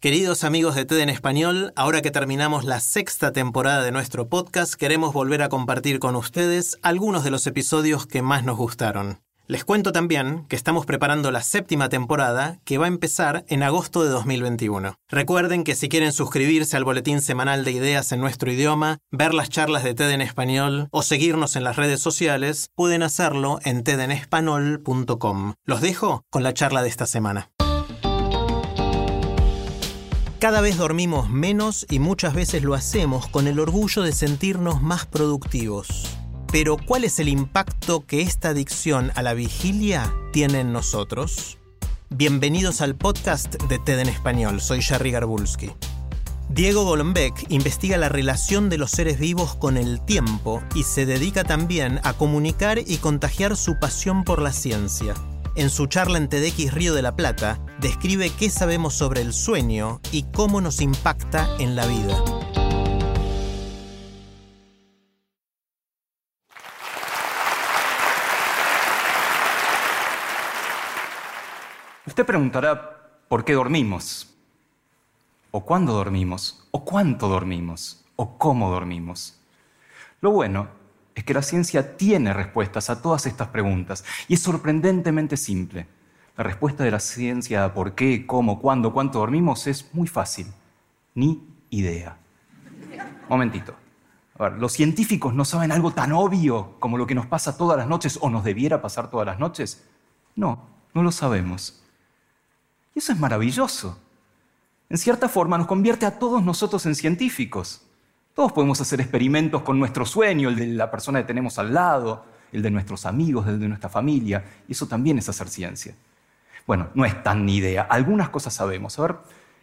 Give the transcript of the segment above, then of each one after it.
Queridos amigos de TED en Español, ahora que terminamos la sexta temporada de nuestro podcast, queremos volver a compartir con ustedes algunos de los episodios que más nos gustaron. Les cuento también que estamos preparando la séptima temporada que va a empezar en agosto de 2021. Recuerden que si quieren suscribirse al boletín semanal de ideas en nuestro idioma, ver las charlas de TED en español o seguirnos en las redes sociales, pueden hacerlo en tedenespanol.com. Los dejo con la charla de esta semana. Cada vez dormimos menos y muchas veces lo hacemos con el orgullo de sentirnos más productivos. Pero ¿cuál es el impacto que esta adicción a la vigilia tiene en nosotros? Bienvenidos al podcast de TED en Español, soy Jerry Garbulski. Diego Golombek investiga la relación de los seres vivos con el tiempo y se dedica también a comunicar y contagiar su pasión por la ciencia. En su charla en TEDx Río de la Plata, describe qué sabemos sobre el sueño y cómo nos impacta en la vida. Usted preguntará por qué dormimos, o cuándo dormimos, o cuánto dormimos, o cómo dormimos. Lo bueno es que la ciencia tiene respuestas a todas estas preguntas y es sorprendentemente simple. La respuesta de la ciencia a por qué, cómo, cuándo, cuánto dormimos es muy fácil. Ni idea. Momentito. A ver, ¿los científicos no saben algo tan obvio como lo que nos pasa todas las noches o nos debiera pasar todas las noches? No, no lo sabemos. Y eso es maravilloso. En cierta forma nos convierte a todos nosotros en científicos. Todos podemos hacer experimentos con nuestro sueño, el de la persona que tenemos al lado, el de nuestros amigos, el de nuestra familia, y eso también es hacer ciencia. Bueno, no es tan ni idea, algunas cosas sabemos. A ver,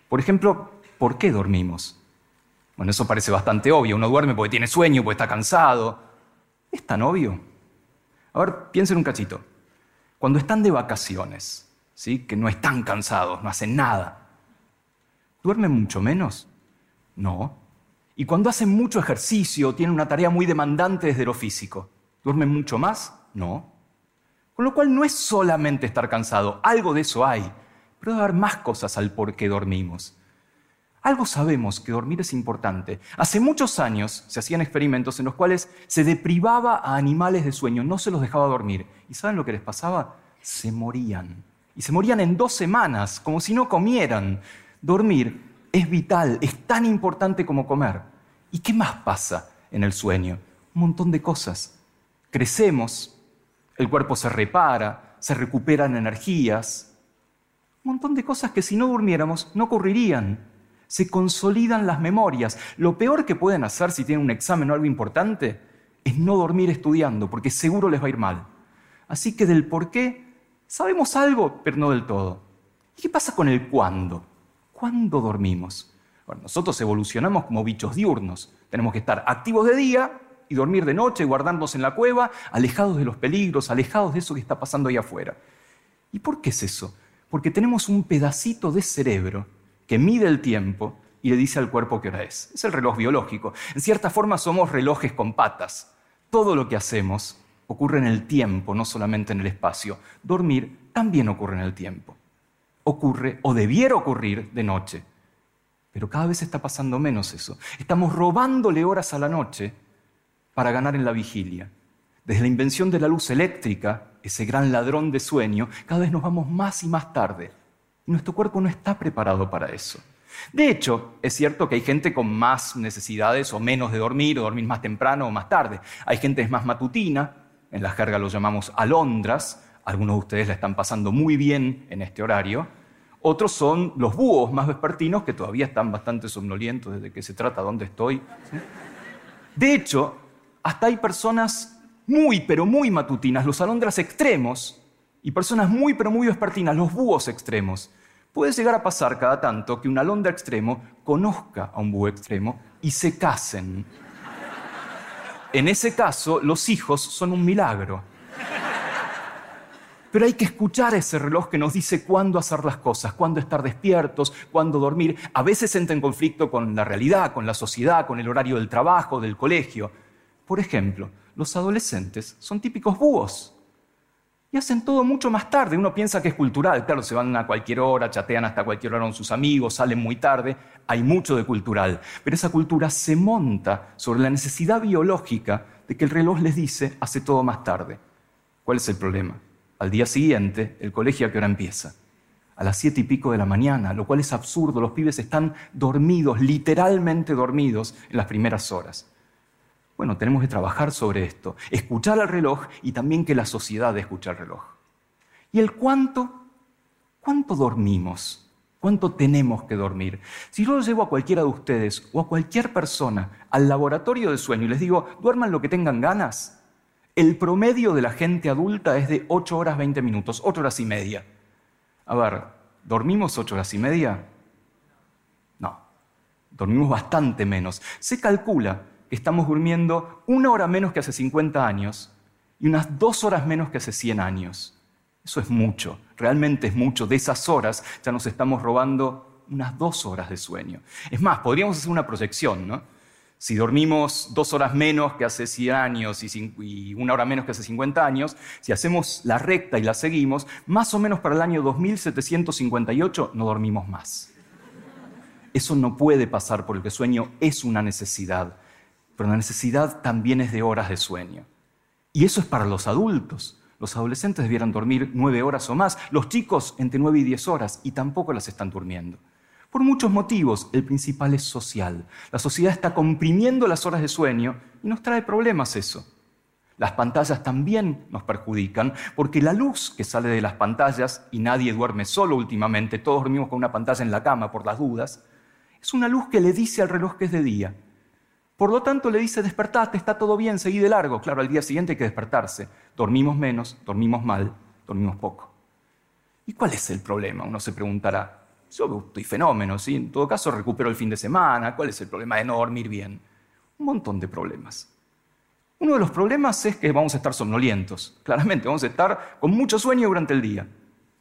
por ejemplo, ¿por qué dormimos? Bueno, eso parece bastante obvio. Uno duerme porque tiene sueño, porque está cansado. ¿Es tan obvio? A ver, piensen un cachito. Cuando están de vacaciones, ¿sí? que no están cansados, no hacen nada, ¿duermen mucho menos? No. Y cuando hacen mucho ejercicio, tienen una tarea muy demandante desde lo físico, ¿duermen mucho más? No. Con lo cual no es solamente estar cansado, algo de eso hay, pero debe haber más cosas al por qué dormimos. Algo sabemos que dormir es importante. Hace muchos años se hacían experimentos en los cuales se deprivaba a animales de sueño, no se los dejaba dormir. ¿Y saben lo que les pasaba? Se morían. Y se morían en dos semanas, como si no comieran. Dormir es vital, es tan importante como comer. ¿Y qué más pasa en el sueño? Un montón de cosas. Crecemos, el cuerpo se repara, se recuperan energías. Un montón de cosas que si no durmiéramos no ocurrirían. Se consolidan las memorias. Lo peor que pueden hacer si tienen un examen o algo importante es no dormir estudiando, porque seguro les va a ir mal. Así que del por qué sabemos algo, pero no del todo. ¿Y qué pasa con el cuándo? ¿Cuándo dormimos? Bueno, nosotros evolucionamos como bichos diurnos. Tenemos que estar activos de día y dormir de noche, guardarnos en la cueva, alejados de los peligros, alejados de eso que está pasando ahí afuera. ¿Y por qué es eso? Porque tenemos un pedacito de cerebro que mide el tiempo y le dice al cuerpo qué hora es. Es el reloj biológico. En cierta forma somos relojes con patas. Todo lo que hacemos ocurre en el tiempo, no solamente en el espacio. Dormir también ocurre en el tiempo. Ocurre o debiera ocurrir de noche. Pero cada vez está pasando menos eso. Estamos robándole horas a la noche para ganar en la vigilia. Desde la invención de la luz eléctrica, ese gran ladrón de sueño, cada vez nos vamos más y más tarde. Y nuestro cuerpo no está preparado para eso. De hecho, es cierto que hay gente con más necesidades o menos de dormir, o dormir más temprano o más tarde. Hay gente que es más matutina, en la jerga lo llamamos alondras, algunos de ustedes la están pasando muy bien en este horario. Otros son los búhos más vespertinos que todavía están bastante somnolientos desde que se trata dónde estoy. De hecho, hasta hay personas muy, pero muy matutinas, los alondras extremos, Y personas muy pero muy vespertinas, los búhos extremos. Puede llegar a pasar cada tanto que un alondra extremo conozca a un búho extremo y se casen. En ese caso, los hijos son un milagro. Pero hay que escuchar ese reloj que nos dice cuándo hacer las cosas, cuándo estar despiertos, cuándo dormir. A veces entra en conflicto con la realidad, con la sociedad, con el horario del trabajo, del colegio. Por ejemplo, los adolescentes son típicos búhos y hacen todo mucho más tarde. Uno piensa que es cultural, claro, se van a cualquier hora, chatean hasta cualquier hora con sus amigos, salen muy tarde, hay mucho de cultural, pero esa cultura se monta sobre la necesidad biológica de que el reloj les dice hace todo más tarde. ¿Cuál es el problema? Al día siguiente, el colegio a qué hora empieza? A las siete y pico de la mañana, lo cual es absurdo. Los pibes están dormidos, literalmente dormidos en las primeras horas. Bueno, tenemos que trabajar sobre esto, escuchar al reloj y también que la sociedad escuche al reloj. ¿Y el cuánto? ¿Cuánto dormimos? ¿Cuánto tenemos que dormir? Si yo llevo a cualquiera de ustedes o a cualquier persona al laboratorio de sueño y les digo, duerman lo que tengan ganas, el promedio de la gente adulta es de 8 horas 20 minutos, 8 horas y media. A ver, ¿dormimos 8 horas y media? No, dormimos bastante menos. Se calcula estamos durmiendo una hora menos que hace 50 años y unas dos horas menos que hace 100 años. Eso es mucho, realmente es mucho. De esas horas ya nos estamos robando unas dos horas de sueño. Es más, podríamos hacer una proyección, ¿no? Si dormimos dos horas menos que hace 100 años y una hora menos que hace 50 años, si hacemos la recta y la seguimos, más o menos para el año 2758 no dormimos más. Eso no puede pasar porque el sueño es una necesidad pero la necesidad también es de horas de sueño. Y eso es para los adultos. Los adolescentes debieran dormir nueve horas o más, los chicos entre nueve y diez horas, y tampoco las están durmiendo. Por muchos motivos, el principal es social. La sociedad está comprimiendo las horas de sueño y nos trae problemas eso. Las pantallas también nos perjudican porque la luz que sale de las pantallas, y nadie duerme solo últimamente, todos dormimos con una pantalla en la cama por las dudas, es una luz que le dice al reloj que es de día por lo tanto, le dice, despertate, está todo bien, seguí de largo. Claro, al día siguiente hay que despertarse. Dormimos menos, dormimos mal, dormimos poco. ¿Y cuál es el problema? Uno se preguntará. Yo estoy fenómeno, ¿sí? En todo caso, recupero el fin de semana. ¿Cuál es el problema de no dormir bien? Un montón de problemas. Uno de los problemas es que vamos a estar somnolientos. Claramente, vamos a estar con mucho sueño durante el día.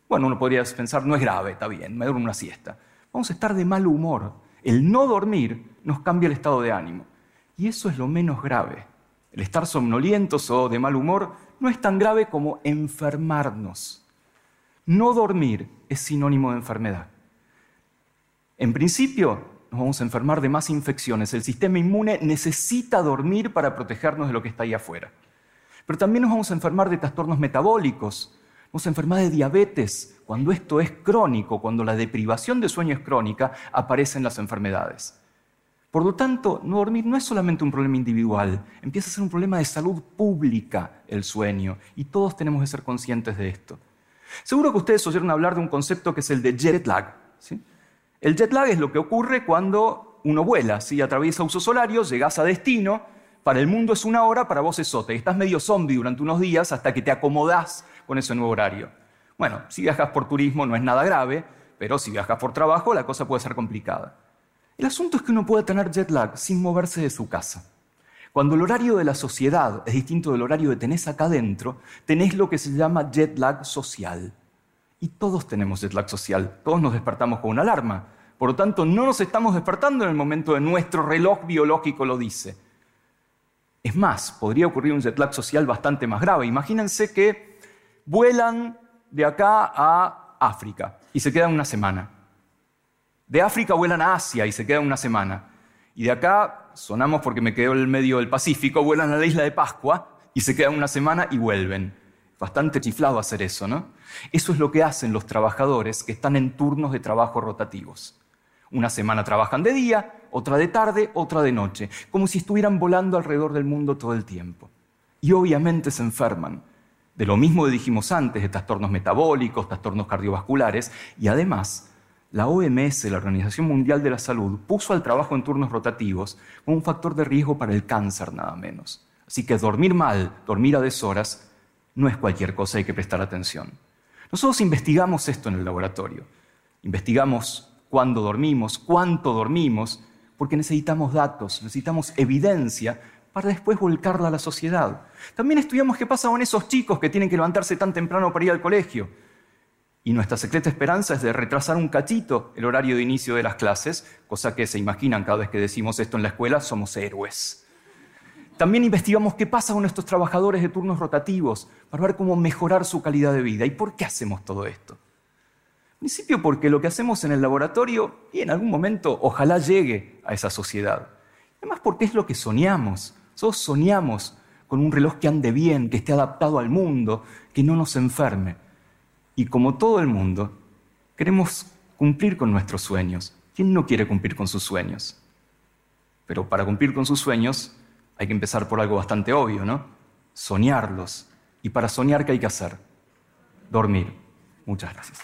Bueno, uno podría pensar, no es grave, está bien, me duermo una siesta. Vamos a estar de mal humor. El no dormir nos cambia el estado de ánimo. Y eso es lo menos grave. El estar somnolientos o de mal humor no es tan grave como enfermarnos. No dormir es sinónimo de enfermedad. En principio, nos vamos a enfermar de más infecciones. El sistema inmune necesita dormir para protegernos de lo que está ahí afuera. Pero también nos vamos a enfermar de trastornos metabólicos, vamos a enfermar de diabetes. Cuando esto es crónico, cuando la deprivación de sueño es crónica, aparecen las enfermedades. Por lo tanto, no dormir no es solamente un problema individual, empieza a ser un problema de salud pública el sueño, y todos tenemos que ser conscientes de esto. Seguro que ustedes oyeron hablar de un concepto que es el de jet lag. El jet lag es lo que ocurre cuando uno vuela, ¿sí? atraviesa usos horarios, llegas a destino, para el mundo es una hora, para vos es otra, y estás medio zombie durante unos días hasta que te acomodás con ese nuevo horario. Bueno, si viajas por turismo no es nada grave, pero si viajas por trabajo la cosa puede ser complicada. El asunto es que uno puede tener jet lag sin moverse de su casa. Cuando el horario de la sociedad es distinto del horario que tenés acá adentro, tenés lo que se llama jet lag social. Y todos tenemos jet lag social, todos nos despertamos con una alarma. Por lo tanto, no nos estamos despertando en el momento de nuestro reloj biológico lo dice. Es más, podría ocurrir un jet lag social bastante más grave. Imagínense que vuelan de acá a África y se quedan una semana. De África vuelan a Asia y se quedan una semana. Y de acá, sonamos porque me quedo en el medio del Pacífico, vuelan a la isla de Pascua y se quedan una semana y vuelven. Bastante chiflado hacer eso, ¿no? Eso es lo que hacen los trabajadores que están en turnos de trabajo rotativos. Una semana trabajan de día, otra de tarde, otra de noche, como si estuvieran volando alrededor del mundo todo el tiempo. Y obviamente se enferman. De lo mismo que dijimos antes, de trastornos metabólicos, trastornos cardiovasculares, y además la OMS, la Organización Mundial de la Salud, puso al trabajo en turnos rotativos como un factor de riesgo para el cáncer, nada menos. Así que dormir mal, dormir a deshoras, no es cualquier cosa, hay que prestar atención. Nosotros investigamos esto en el laboratorio. Investigamos cuándo dormimos, cuánto dormimos, porque necesitamos datos, necesitamos evidencia para después volcarla a la sociedad. También estudiamos qué pasa con esos chicos que tienen que levantarse tan temprano para ir al colegio. Y nuestra secreta esperanza es de retrasar un cachito el horario de inicio de las clases, cosa que se imaginan cada vez que decimos esto en la escuela, somos héroes. También investigamos qué pasa con nuestros trabajadores de turnos rotativos para ver cómo mejorar su calidad de vida. ¿Y por qué hacemos todo esto? En principio porque lo que hacemos en el laboratorio, y en algún momento ojalá llegue a esa sociedad. Además porque es lo que soñamos. Nosotros soñamos con un reloj que ande bien, que esté adaptado al mundo, que no nos enferme. Y como todo el mundo, queremos cumplir con nuestros sueños. ¿Quién no quiere cumplir con sus sueños? Pero para cumplir con sus sueños hay que empezar por algo bastante obvio, ¿no? Soñarlos. Y para soñar, ¿qué hay que hacer? Dormir. Muchas gracias.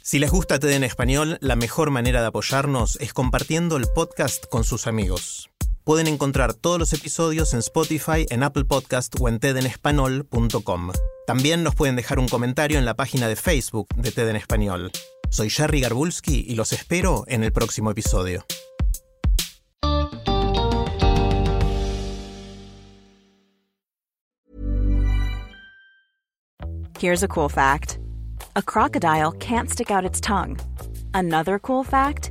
Si les gusta TED en español, la mejor manera de apoyarnos es compartiendo el podcast con sus amigos. Pueden encontrar todos los episodios en Spotify, en Apple Podcast o en tedenespanol.com. También nos pueden dejar un comentario en la página de Facebook de TED en español. Soy Jerry Garbulski y los espero en el próximo episodio. Here's a cool fact. A crocodile can't stick out its tongue. Another cool fact,